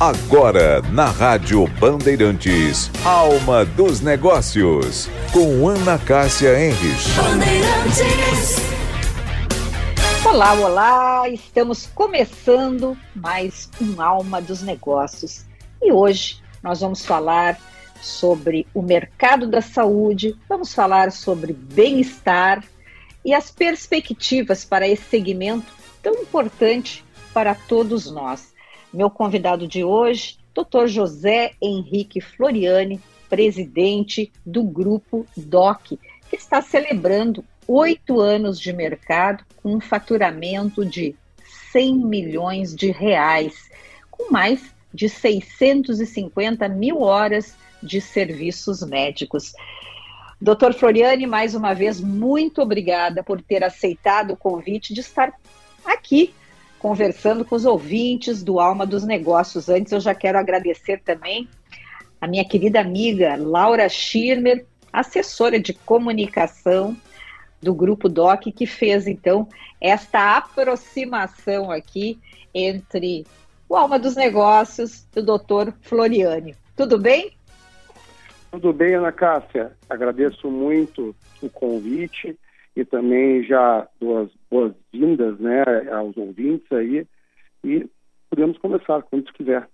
Agora, na Rádio Bandeirantes, Alma dos Negócios, com Ana Cássia Henrich. Bandeirantes. Olá, olá! Estamos começando mais um Alma dos Negócios. E hoje nós vamos falar sobre o mercado da saúde, vamos falar sobre bem-estar e as perspectivas para esse segmento tão importante para todos nós. Meu convidado de hoje, Dr. José Henrique Floriani, presidente do grupo DOC, que está celebrando oito anos de mercado com um faturamento de 100 milhões de reais, com mais de 650 mil horas de serviços médicos. Doutor Floriani, mais uma vez, muito obrigada por ter aceitado o convite de estar aqui conversando com os ouvintes do Alma dos Negócios. Antes, eu já quero agradecer também a minha querida amiga Laura Schirmer, assessora de comunicação do Grupo DOC, que fez então esta aproximação aqui entre o Alma dos Negócios e o doutor Floriani. Tudo bem? Tudo bem, Ana Cássia. Agradeço muito o convite e também já duas boas-vindas né, aos ouvintes aí e podemos começar quando quiser.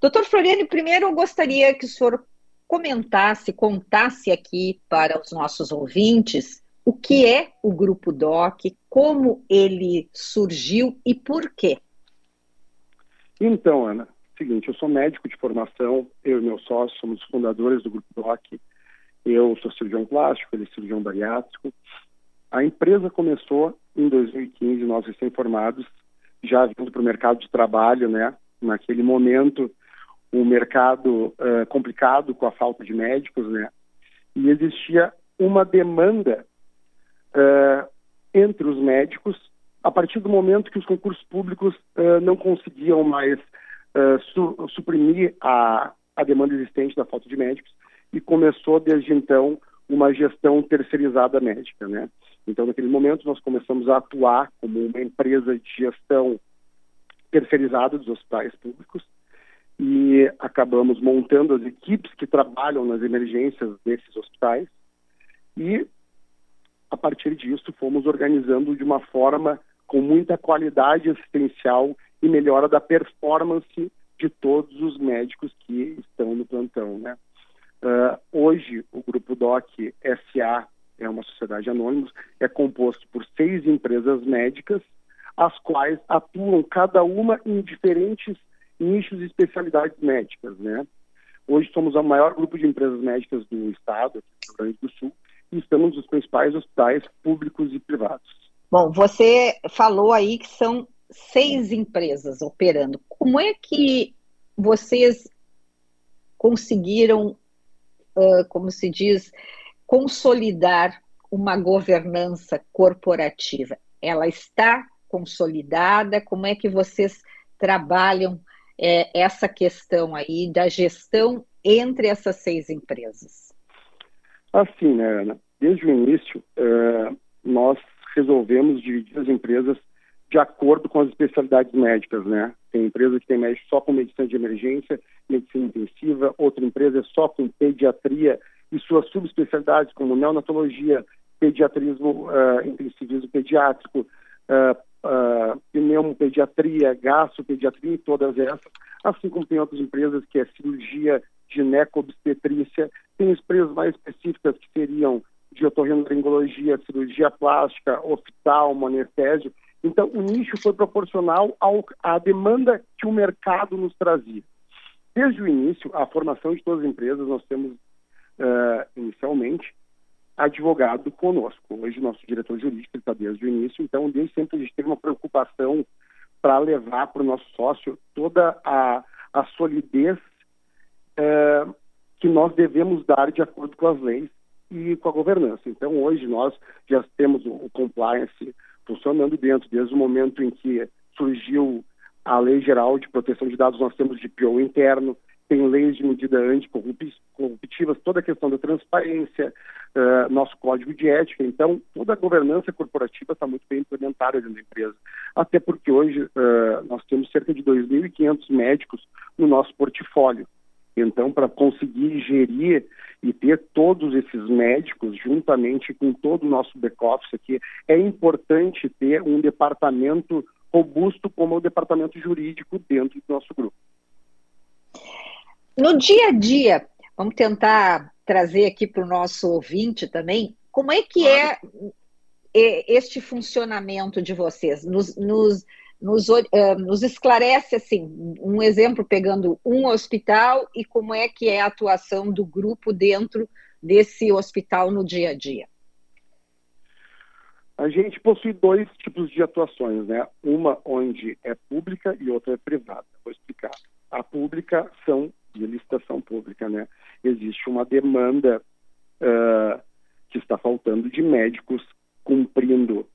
Doutor Floriano, primeiro eu gostaria que o senhor comentasse, contasse aqui para os nossos ouvintes o que é o Grupo DOC, como ele surgiu e por quê. Então, Ana, seguinte, eu sou médico de formação, eu e meu sócio somos fundadores do Grupo DOC, eu sou cirurgião plástico, ele é cirurgião bariátrico. A empresa começou em 2015, nós recém-formados, já vindo para o mercado de trabalho, né? Naquele momento, o mercado uh, complicado com a falta de médicos, né? E existia uma demanda uh, entre os médicos a partir do momento que os concursos públicos uh, não conseguiam mais su suprimir a, a demanda existente da falta de médicos e começou desde então uma gestão terceirizada médica, né? Então, naquele momento, nós começamos a atuar como uma empresa de gestão terceirizada dos hospitais públicos e acabamos montando as equipes que trabalham nas emergências desses hospitais e, a partir disso, fomos organizando de uma forma com muita qualidade assistencial e melhora da performance de todos os médicos que estão no plantão, né? Uh, hoje, o Grupo DOC SA é uma sociedade anônima, é composto por seis empresas médicas, as quais atuam cada uma em diferentes nichos e especialidades médicas, né? Hoje somos o maior grupo de empresas médicas do estado, do Rio Grande do Sul, e estamos nos principais hospitais públicos e privados. Bom, você falou aí que são seis empresas operando. Como é que vocês conseguiram uh, como se diz, consolidar uma governança corporativa? Ela está consolidada? Como é que vocês trabalham é, essa questão aí da gestão entre essas seis empresas? Assim, né, Ana? Desde o início, uh, nós resolvemos dividir as empresas de acordo com as especialidades médicas, né? Tem empresa que tem médico só com medicina de emergência, medicina intensiva, outra empresa é só com pediatria e suas subespecialidades como neonatologia, pediatrismo, uh, intensivismo pediátrico, uh, uh, pneumopediatria, gastropediatria e todas essas, assim como tem outras empresas que é cirurgia gineco-obstetrícia, tem empresas mais específicas que seriam de otorrinolaringologia, cirurgia plástica, oftalmo, anestésio, então, o nicho foi proporcional ao, à demanda que o mercado nos trazia. Desde o início, a formação de todas as empresas, nós temos, uh, inicialmente, advogado conosco. Hoje, nosso diretor jurídico está desde o início, então, desde sempre a gente teve uma preocupação para levar para o nosso sócio toda a, a solidez uh, que nós devemos dar de acordo com as leis e com a governança. Então, hoje, nós já temos o, o compliance funcionando dentro. Desde o momento em que surgiu a Lei Geral de Proteção de Dados, nós temos DPO interno, tem leis de medida anticorruptivas, toda a questão da transparência, uh, nosso código de ética. Então, toda a governança corporativa está muito bem implementada dentro da empresa. Até porque hoje uh, nós temos cerca de 2.500 médicos no nosso portfólio. Então, para conseguir gerir e ter todos esses médicos juntamente com todo o nosso back-office aqui, é importante ter um departamento robusto como o departamento jurídico dentro do nosso grupo. No dia a dia, vamos tentar trazer aqui para o nosso ouvinte também, como é que é, é este funcionamento de vocês? Nos, nos, nos, uh, nos, esclarece assim, um exemplo pegando um hospital e como é que é a atuação do grupo dentro desse hospital no dia a dia. A gente possui dois tipos de atuações, né? Uma onde é pública e outra é privada. Vou explicar. A pública são de licitação pública, né? Existe uma demanda uh, que está faltando de médicos cumprindo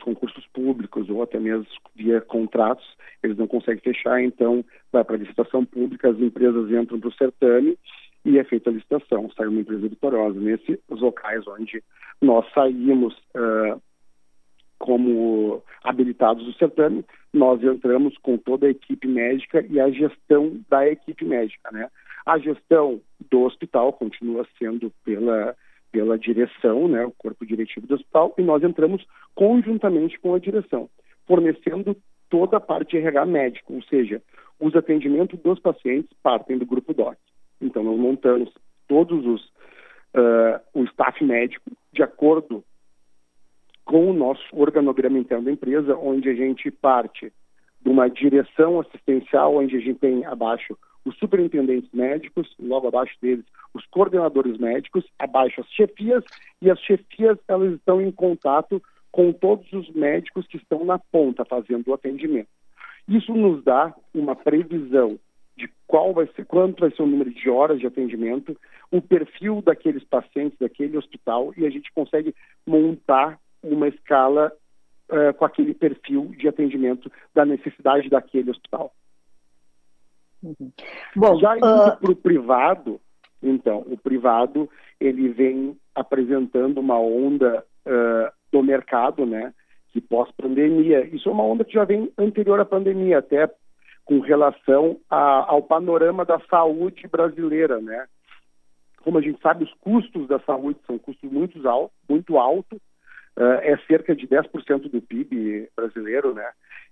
os concursos públicos ou até mesmo via contratos, eles não conseguem fechar, então vai para a licitação pública, as empresas entram para o certame e é feita a licitação, sai uma empresa vitoriosa. Nesses locais onde nós saímos uh, como habilitados do certame, nós entramos com toda a equipe médica e a gestão da equipe médica, né? A gestão do hospital continua sendo pela pela direção, né, o corpo diretivo do hospital, e nós entramos conjuntamente com a direção, fornecendo toda a parte de RH médico, ou seja, os atendimentos dos pacientes partem do grupo DOC. Então, nós montamos todos os uh, o staff médico de acordo com o nosso organograma interno da empresa, onde a gente parte de uma direção assistencial, onde a gente tem abaixo os superintendentes médicos, logo abaixo deles os coordenadores médicos, abaixo as chefias, e as chefias elas estão em contato com todos os médicos que estão na ponta fazendo o atendimento. Isso nos dá uma previsão de qual vai ser, quanto vai ser o número de horas de atendimento, o perfil daqueles pacientes daquele hospital e a gente consegue montar uma escala uh, com aquele perfil de atendimento da necessidade daquele hospital. Uhum. Bom, Já indo uh... para o privado, então, o privado ele vem apresentando uma onda uh, do mercado, né, que pós-pandemia. Isso é uma onda que já vem anterior à pandemia, até com relação a, ao panorama da saúde brasileira, né? Como a gente sabe, os custos da saúde são custos muito altos, muito altos uh, é cerca de 10% do PIB brasileiro, né?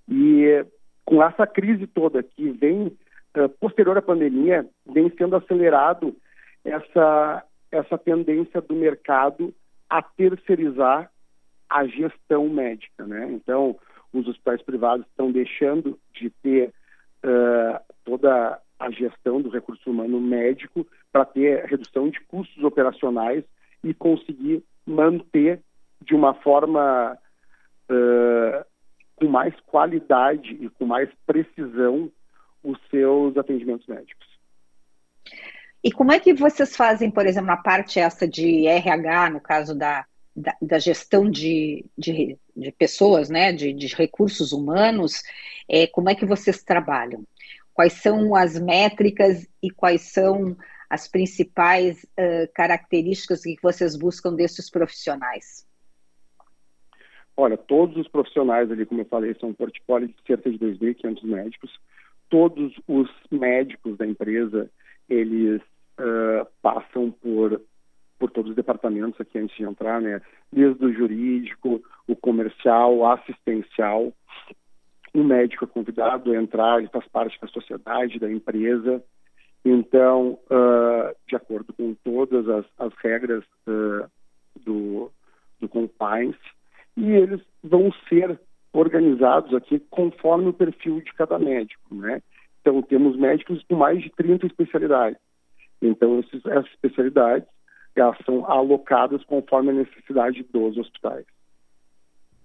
E com essa crise toda que vem uh, posterior à pandemia, vem sendo acelerado essa essa tendência do mercado a terceirizar a gestão médica, né? Então, os hospitais privados estão deixando de ter uh, toda a gestão do recurso humano médico para ter redução de custos operacionais e conseguir manter de uma forma uh, com mais qualidade e com mais precisão os seus atendimentos médicos. E como é que vocês fazem, por exemplo, na parte essa de RH, no caso da, da, da gestão de, de, de, pessoas, né, de, de recursos humanos, é, como é que vocês trabalham? Quais são as métricas e quais são as principais uh, características que vocês buscam desses profissionais? Olha, todos os profissionais ali, como eu falei, são um portfólio de cerca de 2.500 médicos. Todos os médicos da empresa, eles uh, passam por, por todos os departamentos aqui antes de entrar, né? Desde o jurídico, o comercial, o assistencial. O médico é convidado a entrar, ele faz parte da sociedade, da empresa. Então, uh, de acordo com todas as, as regras uh, do, do compliance, e eles vão ser organizados aqui conforme o perfil de cada médico, né? Então, temos médicos com mais de 30 especialidades. Então, esses, essas especialidades elas são alocadas conforme a necessidade dos hospitais.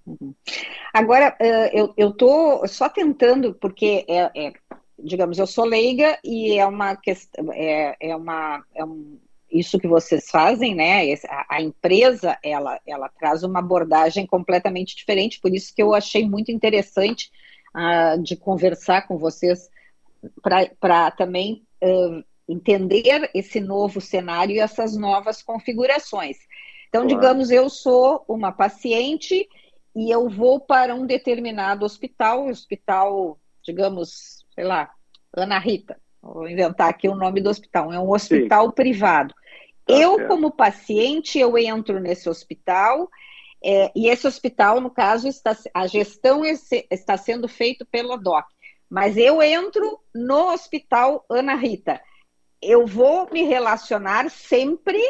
Uhum. Agora, eu estou só tentando, porque, é, é, digamos, eu sou leiga e é uma é, é, uma, é um, isso que vocês fazem, né? A, a, empresa ela, ela traz uma abordagem completamente diferente, por isso que eu achei muito interessante uh, de conversar com vocês para também uh, entender esse novo cenário e essas novas configurações. Então, claro. digamos, eu sou uma paciente e eu vou para um determinado hospital, hospital, digamos, sei lá, Ana Rita, vou inventar aqui o nome do hospital, é um hospital Sim. privado. Tá eu, como paciente, eu entro nesse hospital, é, e esse hospital, no caso, está, a gestão está sendo feita pela DOC. Mas eu entro no hospital Ana Rita. Eu vou me relacionar sempre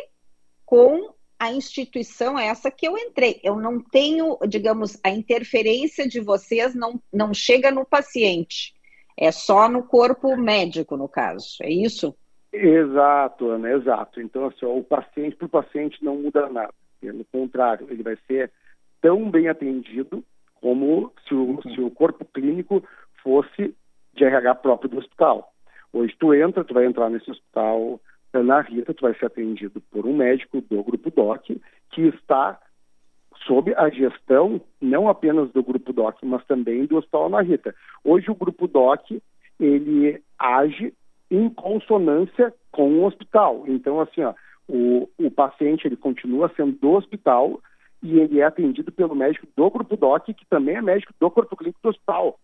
com a instituição essa que eu entrei. Eu não tenho, digamos, a interferência de vocês não, não chega no paciente. É só no corpo médico, no caso. É isso? Exato, Ana, exato. Então, assim, o paciente, para o paciente não muda nada. Pelo contrário, ele vai ser tão bem atendido como se o, se o corpo clínico fosse de RH próprio do hospital. Hoje tu entra, tu vai entrar nesse hospital Ana Rita, tu vai ser atendido por um médico do Grupo DOC que está sob a gestão não apenas do Grupo DOC, mas também do Hospital Ana Rita. Hoje o Grupo DOC, ele age em consonância com o hospital. Então, assim, ó, o, o paciente ele continua sendo do hospital e ele é atendido pelo médico do grupo DOC, que também é médico do corpo clínico do hospital.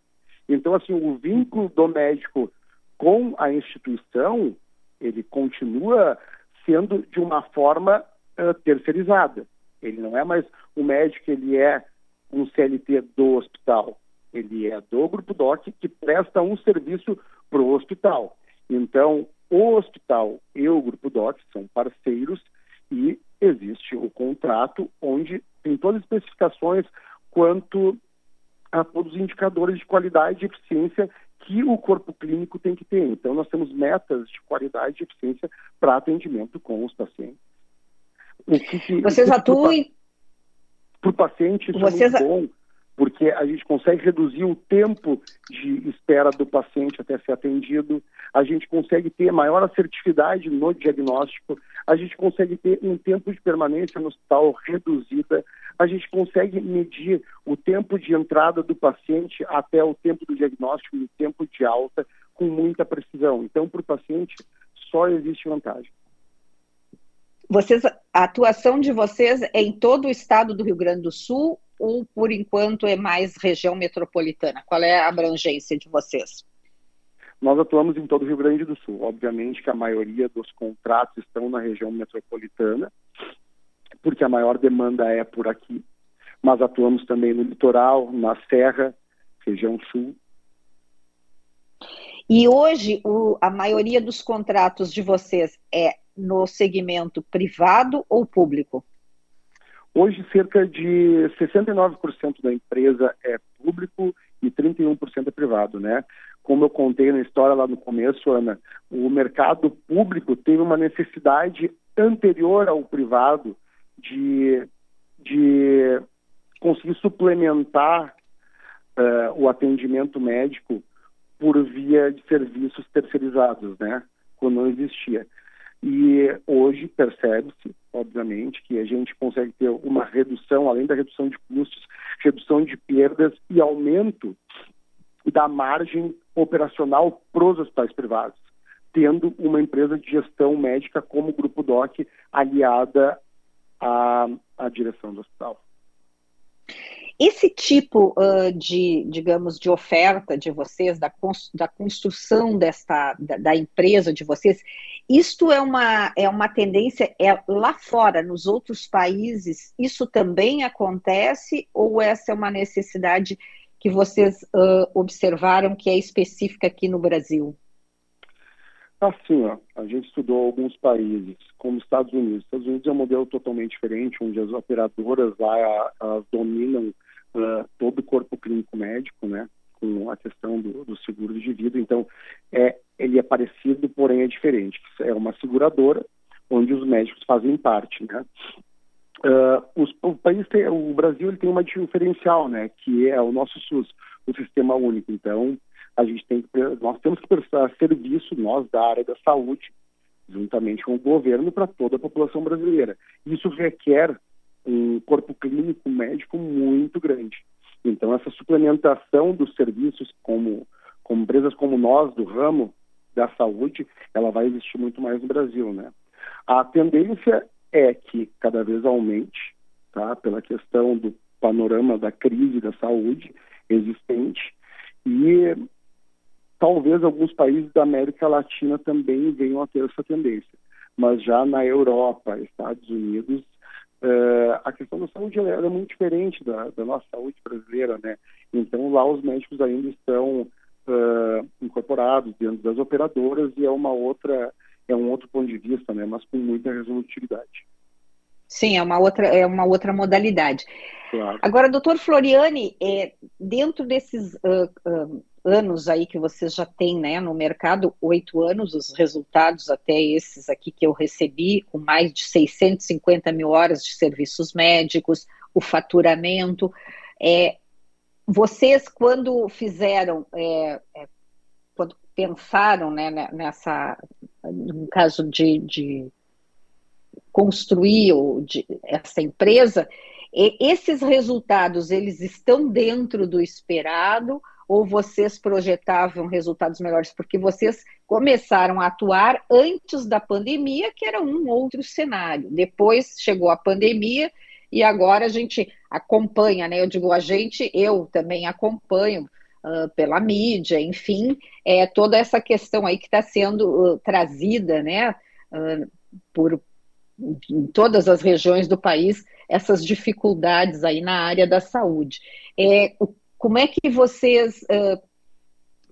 Então, assim, o vínculo do médico com a instituição, ele continua sendo de uma forma uh, terceirizada. Ele não é mais o médico, ele é um CLT do hospital. Ele é do grupo DOC que presta um serviço para o hospital. Então, o hospital e o Grupo DOC são parceiros e existe o contrato onde tem todas as especificações quanto a todos os indicadores de qualidade e eficiência que o corpo clínico tem que ter. Então, nós temos metas de qualidade e eficiência para atendimento com os pacientes. Que, Vocês atuam... Para o paciente, isso Vocês... é muito bom, porque a gente consegue reduzir o tempo de espera do paciente até ser atendido, a gente consegue ter maior assertividade no diagnóstico, a gente consegue ter um tempo de permanência no hospital reduzida, a gente consegue medir o tempo de entrada do paciente até o tempo do diagnóstico e o tempo de alta com muita precisão. Então, para o paciente, só existe vantagem. Vocês, a atuação de vocês é em todo o estado do Rio Grande do Sul ou por enquanto é mais região metropolitana? Qual é a abrangência de vocês? Nós atuamos em todo o Rio Grande do Sul. Obviamente que a maioria dos contratos estão na região metropolitana, porque a maior demanda é por aqui. Mas atuamos também no litoral, na Serra, região sul. E hoje o, a maioria dos contratos de vocês é no segmento privado ou público? Hoje, cerca de 69% da empresa é público e 31% é privado, né? Como eu contei na história lá no começo, Ana, o mercado público teve uma necessidade anterior ao privado de, de conseguir suplementar uh, o atendimento médico por via de serviços terceirizados, né? Quando não existia. E hoje percebe-se, obviamente, que a gente consegue ter uma redução, além da redução de custos, redução de perdas e aumento da margem operacional para os hospitais privados, tendo uma empresa de gestão médica como o Grupo DOC aliada à, à direção do hospital. Esse tipo uh, de, digamos, de oferta de vocês, da, da construção desta, da, da, empresa de vocês, isto é uma, é uma tendência é, lá fora, nos outros países, isso também acontece ou essa é uma necessidade que vocês uh, observaram que é específica aqui no Brasil? Assim, ó, a gente estudou alguns países, como Estados Unidos. Estados Unidos é um modelo totalmente diferente, onde as operadoras lá dominam uh, todo o corpo clínico médico, né? Com a questão do, do, seguro de vida. Então, é, ele é parecido, porém é diferente. É uma seguradora onde os médicos fazem parte, né? Uh, os, o país tem, o Brasil ele tem uma diferencial, né? Que é o nosso SUS, o Sistema Único. Então, a gente tem que, nós temos que prestar serviço, nós da área da saúde, juntamente com o governo, para toda a população brasileira. Isso requer um corpo clínico médico muito grande. Então, essa suplementação dos serviços, como, como empresas como nós, do ramo, da saúde, ela vai existir muito mais no Brasil, né? A tendência é que cada vez aumente, tá? Pela questão do panorama da crise da saúde existente e talvez alguns países da América Latina também venham a ter essa tendência. Mas já na Europa, Estados Unidos, uh, a questão da saúde é muito diferente da, da, nossa saúde brasileira, né? Então lá os médicos ainda estão uh, incorporados dentro das operadoras e é uma outra é um outro ponto de vista, né? Mas com muita resolutividade. Sim, é uma outra, é uma outra modalidade. Claro. Agora, doutor Floriani, é, dentro desses uh, uh, anos aí que vocês já têm né, no mercado, oito anos, os resultados até esses aqui que eu recebi, com mais de 650 mil horas de serviços médicos, o faturamento, é, vocês quando fizeram, é, é, quando pensaram né, nessa, no caso de, de construir de, essa empresa, esses resultados eles estão dentro do esperado ou vocês projetavam resultados melhores porque vocês começaram a atuar antes da pandemia, que era um outro cenário. Depois chegou a pandemia e agora a gente acompanha, né? Eu digo a gente, eu também acompanho uh, pela mídia, enfim, é toda essa questão aí que está sendo uh, trazida, né? Uh, por, em todas as regiões do país essas dificuldades aí na área da saúde. É, como é que vocês uh,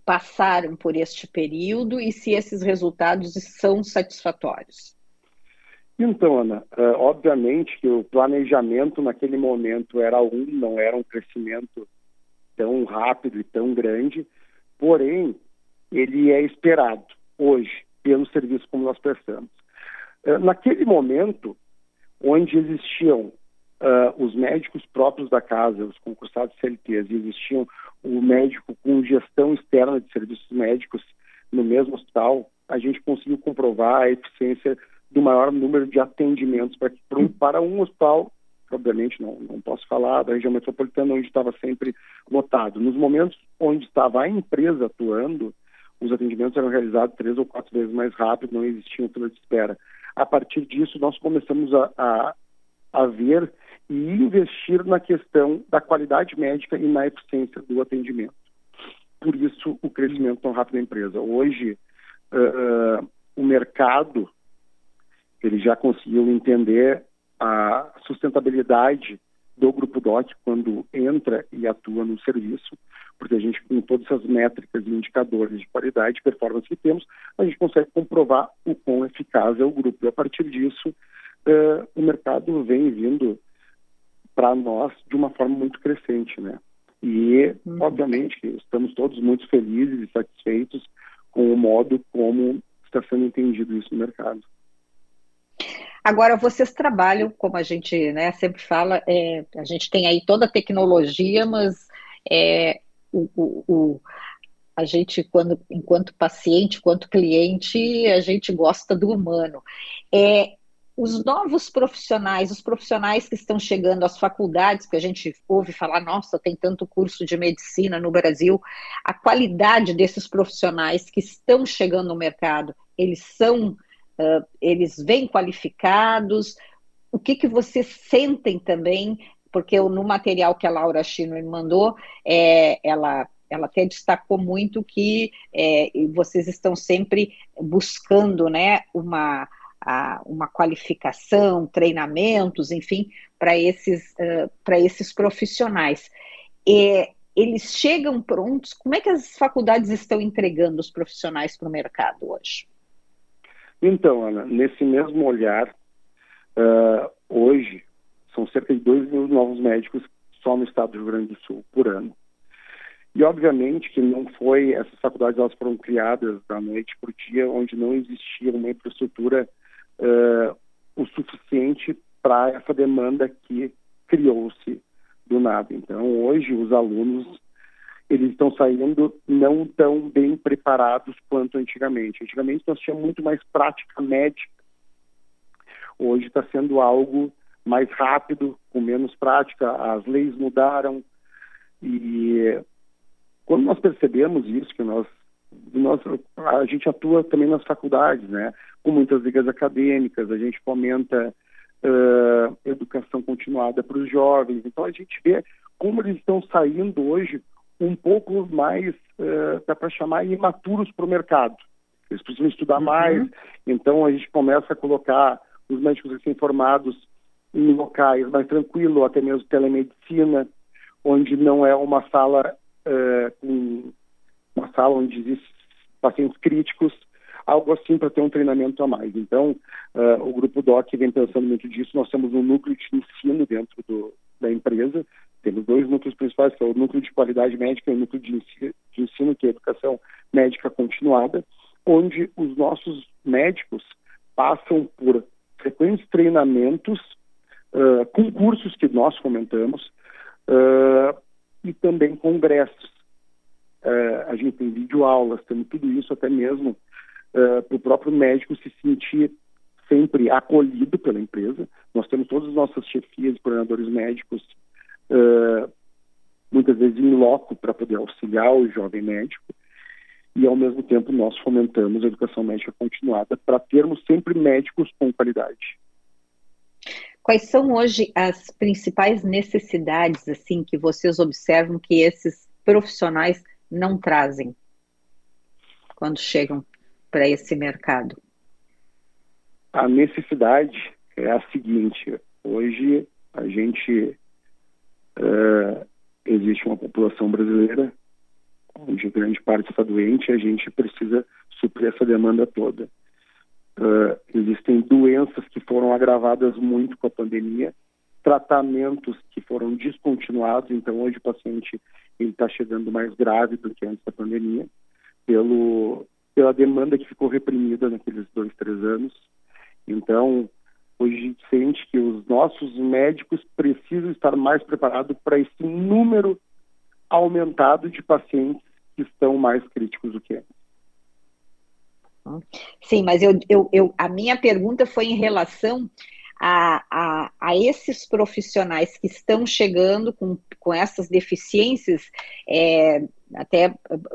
passaram por este período e se esses resultados são satisfatórios? Então, Ana, uh, obviamente que o planejamento naquele momento era um, não era um crescimento tão rápido e tão grande, porém, ele é esperado hoje pelo serviço como nós prestamos. Naquele momento, onde existiam uh, os médicos próprios da casa, os concursados CLTs, e existiam o médico com gestão externa de serviços médicos no mesmo hospital, a gente conseguiu comprovar a eficiência do maior número de atendimentos para, para um hospital, obviamente não, não posso falar da região metropolitana, onde estava sempre lotado. Nos momentos onde estava a empresa atuando, os atendimentos eram realizados três ou quatro vezes mais rápido, não existiam fila de espera a partir disso, nós começamos a, a, a ver e investir na questão da qualidade médica e na eficiência do atendimento. Por isso, o crescimento tão rápido da empresa. Hoje, uh, o mercado ele já conseguiu entender a sustentabilidade do Grupo DOC quando entra e atua no serviço, porque a gente, com todas essas métricas e indicadores de qualidade e performance que temos, a gente consegue comprovar o quão eficaz é o grupo. E a partir disso, uh, o mercado vem vindo para nós de uma forma muito crescente, né? E, uhum. obviamente, estamos todos muito felizes e satisfeitos com o modo como está sendo entendido isso no mercado. Agora, vocês trabalham, como a gente né, sempre fala, é, a gente tem aí toda a tecnologia, mas é, o, o, o, a gente, quando, enquanto paciente, enquanto cliente, a gente gosta do humano. É, os novos profissionais, os profissionais que estão chegando às faculdades, que a gente ouve falar, nossa, tem tanto curso de medicina no Brasil, a qualidade desses profissionais que estão chegando no mercado, eles são uh, eles vêm qualificados? O que, que vocês sentem também? Porque no material que a Laura Chino me mandou, é, ela ela até destacou muito que é, vocês estão sempre buscando né, uma, a, uma qualificação, treinamentos, enfim, para esses, uh, esses profissionais. E, eles chegam prontos? Como é que as faculdades estão entregando os profissionais para o mercado hoje? Então, Ana, nesse mesmo olhar, uh, hoje são cerca de 2 mil novos médicos só no estado do Rio Grande do Sul por ano. E obviamente que não foi, essas faculdades elas foram criadas da noite para o dia, onde não existia uma infraestrutura uh, o suficiente para essa demanda que criou-se do nada. Então, hoje, os alunos eles estão saindo não tão bem preparados quanto antigamente. Antigamente nós tínhamos muito mais prática médica. Hoje está sendo algo mais rápido, com menos prática, as leis mudaram e quando nós percebemos isso, que nós nosso, a gente atua também nas faculdades, né? Com muitas ligas acadêmicas, a gente fomenta uh, educação continuada para os jovens. Então a gente vê como eles estão saindo hoje um pouco mais, uh, dá para chamar, imaturos para o mercado. Eles precisam estudar uhum. mais, então a gente começa a colocar os médicos recém-formados em locais mais tranquilos, até mesmo telemedicina, onde não é uma sala uh, com uma sala onde existem pacientes críticos, algo assim para ter um treinamento a mais. Então, uh, o Grupo DOC vem pensando muito disso. Nós temos um núcleo de ensino dentro do, da empresa. Temos dois núcleos principais, que é o núcleo de qualidade médica e o núcleo de ensino, de ensino que é educação médica continuada, onde os nossos médicos passam por frequentes treinamentos, uh, concursos que nós fomentamos uh, e também congressos. Uh, a gente tem videoaulas, temos tudo isso até mesmo para o próprio médico se sentir sempre acolhido pela empresa. Nós temos todas as nossas chefias e coordenadores médicos, muitas vezes em loco, para poder auxiliar o jovem médico e, ao mesmo tempo, nós fomentamos a educação médica continuada para termos sempre médicos com qualidade. Quais são hoje as principais necessidades assim que vocês observam que esses profissionais não trazem quando chegam para esse mercado? A necessidade é a seguinte: hoje a gente uh, existe uma população brasileira onde grande parte está doente, a gente precisa suprir essa demanda toda. Uh, existem doenças que foram agravadas muito com a pandemia, tratamentos que foram descontinuados, então hoje o paciente está chegando mais grave do que antes da pandemia, pelo, pela demanda que ficou reprimida naqueles dois, três anos. Então, hoje a gente sente que os nossos médicos precisam estar mais preparados para esse número aumentado de pacientes que estão mais críticos do que antes. Sim, mas eu, eu, eu, a minha pergunta foi em relação a, a, a, esses profissionais que estão chegando com, com essas deficiências, é, até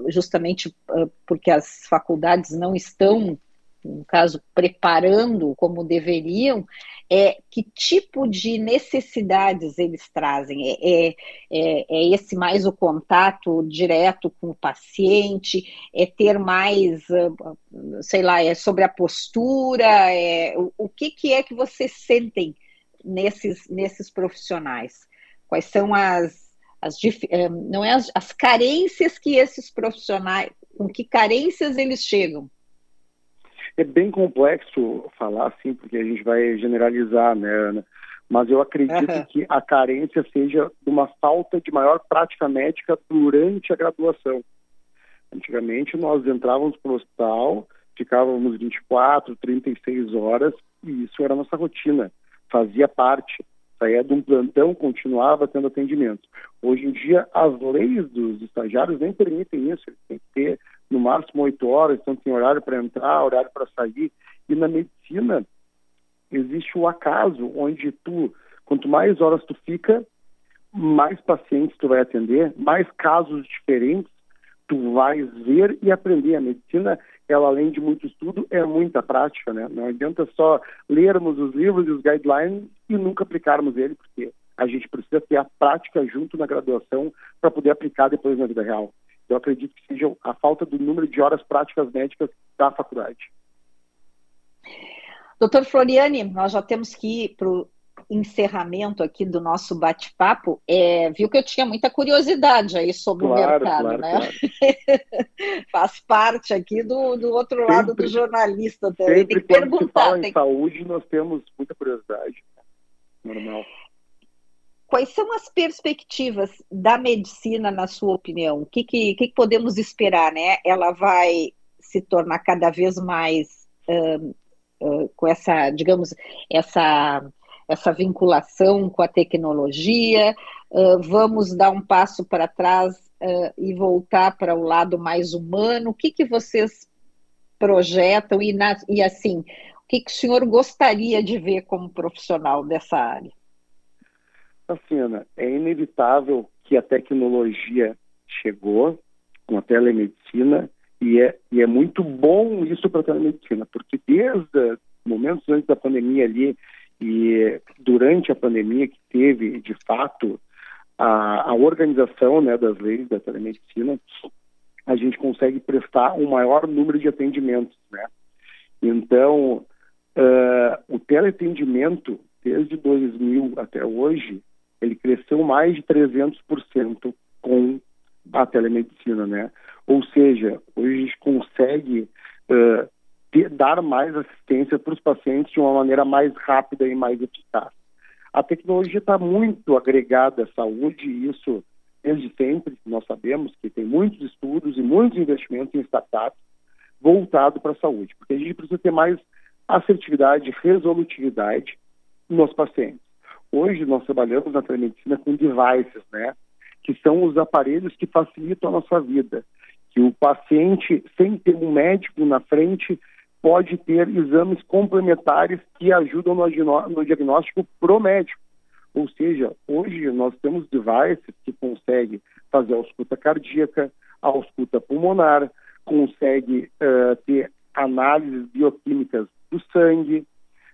justamente ah, porque as faculdades não estão no caso, preparando como deveriam, é, que tipo de necessidades eles trazem? É, é, é, é esse mais o contato direto com o paciente? É ter mais, ah, sei lá, é sobre a postura? É, o, o que, que é que vocês sentem nesses, nesses profissionais? Quais são as, as eh, não é as, as carências que esses profissionais, com que carências eles chegam? É bem complexo falar assim, porque a gente vai generalizar, né, Ana? Mas eu acredito uhum. que a carência seja de uma falta de maior prática médica durante a graduação. Antigamente nós entrávamos para o hospital, ficávamos 24, 36 horas e isso era nossa rotina, fazia parte. Saía de um plantão, continuava tendo atendimento. Hoje em dia, as leis dos estagiários nem permitem isso, eles têm que ter no máximo oito horas, então tem horário para entrar, horário para sair. E na medicina existe o acaso, onde tu, quanto mais horas tu fica, mais pacientes tu vai atender, mais casos diferentes tu vais ver e aprender. A medicina, ela além de muito estudo, é muita prática, né? Não adianta só lermos os livros e os guidelines e nunca aplicarmos ele, porque a gente precisa ter a prática junto na graduação para poder aplicar depois na vida real eu acredito que seja a falta do número de horas práticas médicas da faculdade. Doutor Floriane, nós já temos que ir para o encerramento aqui do nosso bate-papo. É, viu que eu tinha muita curiosidade aí sobre claro, o mercado, claro, né? Claro. Faz parte aqui do, do outro sempre, lado do jornalista também. Sempre tem que perguntar. Se fala tem... em saúde, nós temos muita curiosidade. Normal. Quais são as perspectivas da medicina, na sua opinião? O que, que, que podemos esperar? Né? Ela vai se tornar cada vez mais uh, uh, com essa, digamos, essa, essa vinculação com a tecnologia? Uh, vamos dar um passo para trás e voltar para o lado mais humano? O que, que vocês projetam e, na, e assim, que, que o senhor gostaria de ver como profissional dessa área? Assim, Ana, é inevitável que a tecnologia chegou com a telemedicina E é, e é muito bom isso para a telemedicina, porque desde momentos antes da pandemia ali e durante a pandemia que teve, de fato, a, a organização né, das leis da telemedicina, a gente consegue prestar um maior número de atendimentos, né? Então, uh, o teleatendimento, desde 2000 até hoje, ele cresceu mais de 300% com a telemedicina, né? Ou seja, hoje a gente consegue uh, ter, dar mais assistência para os pacientes de uma maneira mais rápida e mais eficaz. A tecnologia está muito agregada à saúde e isso desde sempre. Nós sabemos que tem muitos estudos e muitos investimentos em startups voltado para a saúde, porque a gente precisa ter mais assertividade, resolutividade nos pacientes. Hoje nós trabalhamos na telemedicina com devices, né? Que são os aparelhos que facilitam a nossa vida. Que o paciente, sem ter um médico na frente, pode ter exames complementares que ajudam no, diagnóstico pro médico. Ou seja, hoje nós temos devices que conseguem fazer a ausculta cardíaca, a ausculta pulmonar, consegue uh, ter análises bioquímicas do sangue,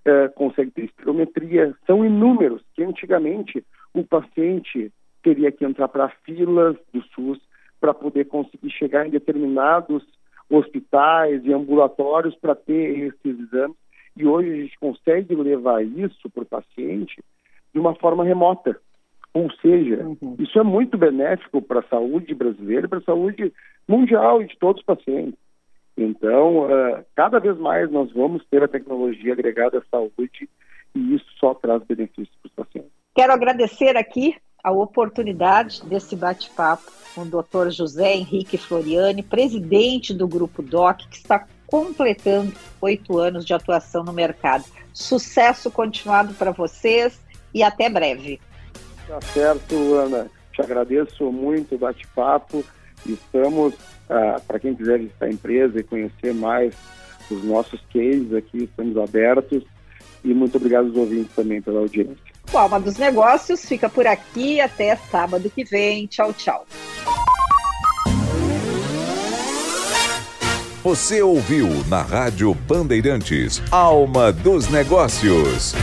uh, consegue ter espirometria. São inúmeros que antigamente o paciente teria que entrar para filas do SUS para poder conseguir chegar em determinados hospitais e ambulatórios para ter esses exames. E hoje a gente consegue levar isso para o paciente de uma forma remota. Ou seja, uhum. isso é muito benéfico para a saúde brasileira para a saúde mundial e de todos os pacientes. Então, uh, cada vez mais nós vamos ter a tecnologia agregada à saúde e isso só traz benefícios para os pacientes. Quero agradecer aqui a oportunidade desse bate-papo com o Dr. José Henrique Floriani, presidente do Grupo DOC, que está completando oito anos de atuação no mercado. Sucesso continuado para vocês e até breve. Tá certo, Ana. Te agradeço muito o bate-papo. Estamos, ah, para quem quiser visitar a empresa e conhecer mais os nossos cases aqui, estamos abertos. E muito obrigado aos ouvintes também pela audiência. O Alma dos Negócios fica por aqui até sábado que vem. Tchau, tchau. Você ouviu na Rádio Bandeirantes Alma dos Negócios.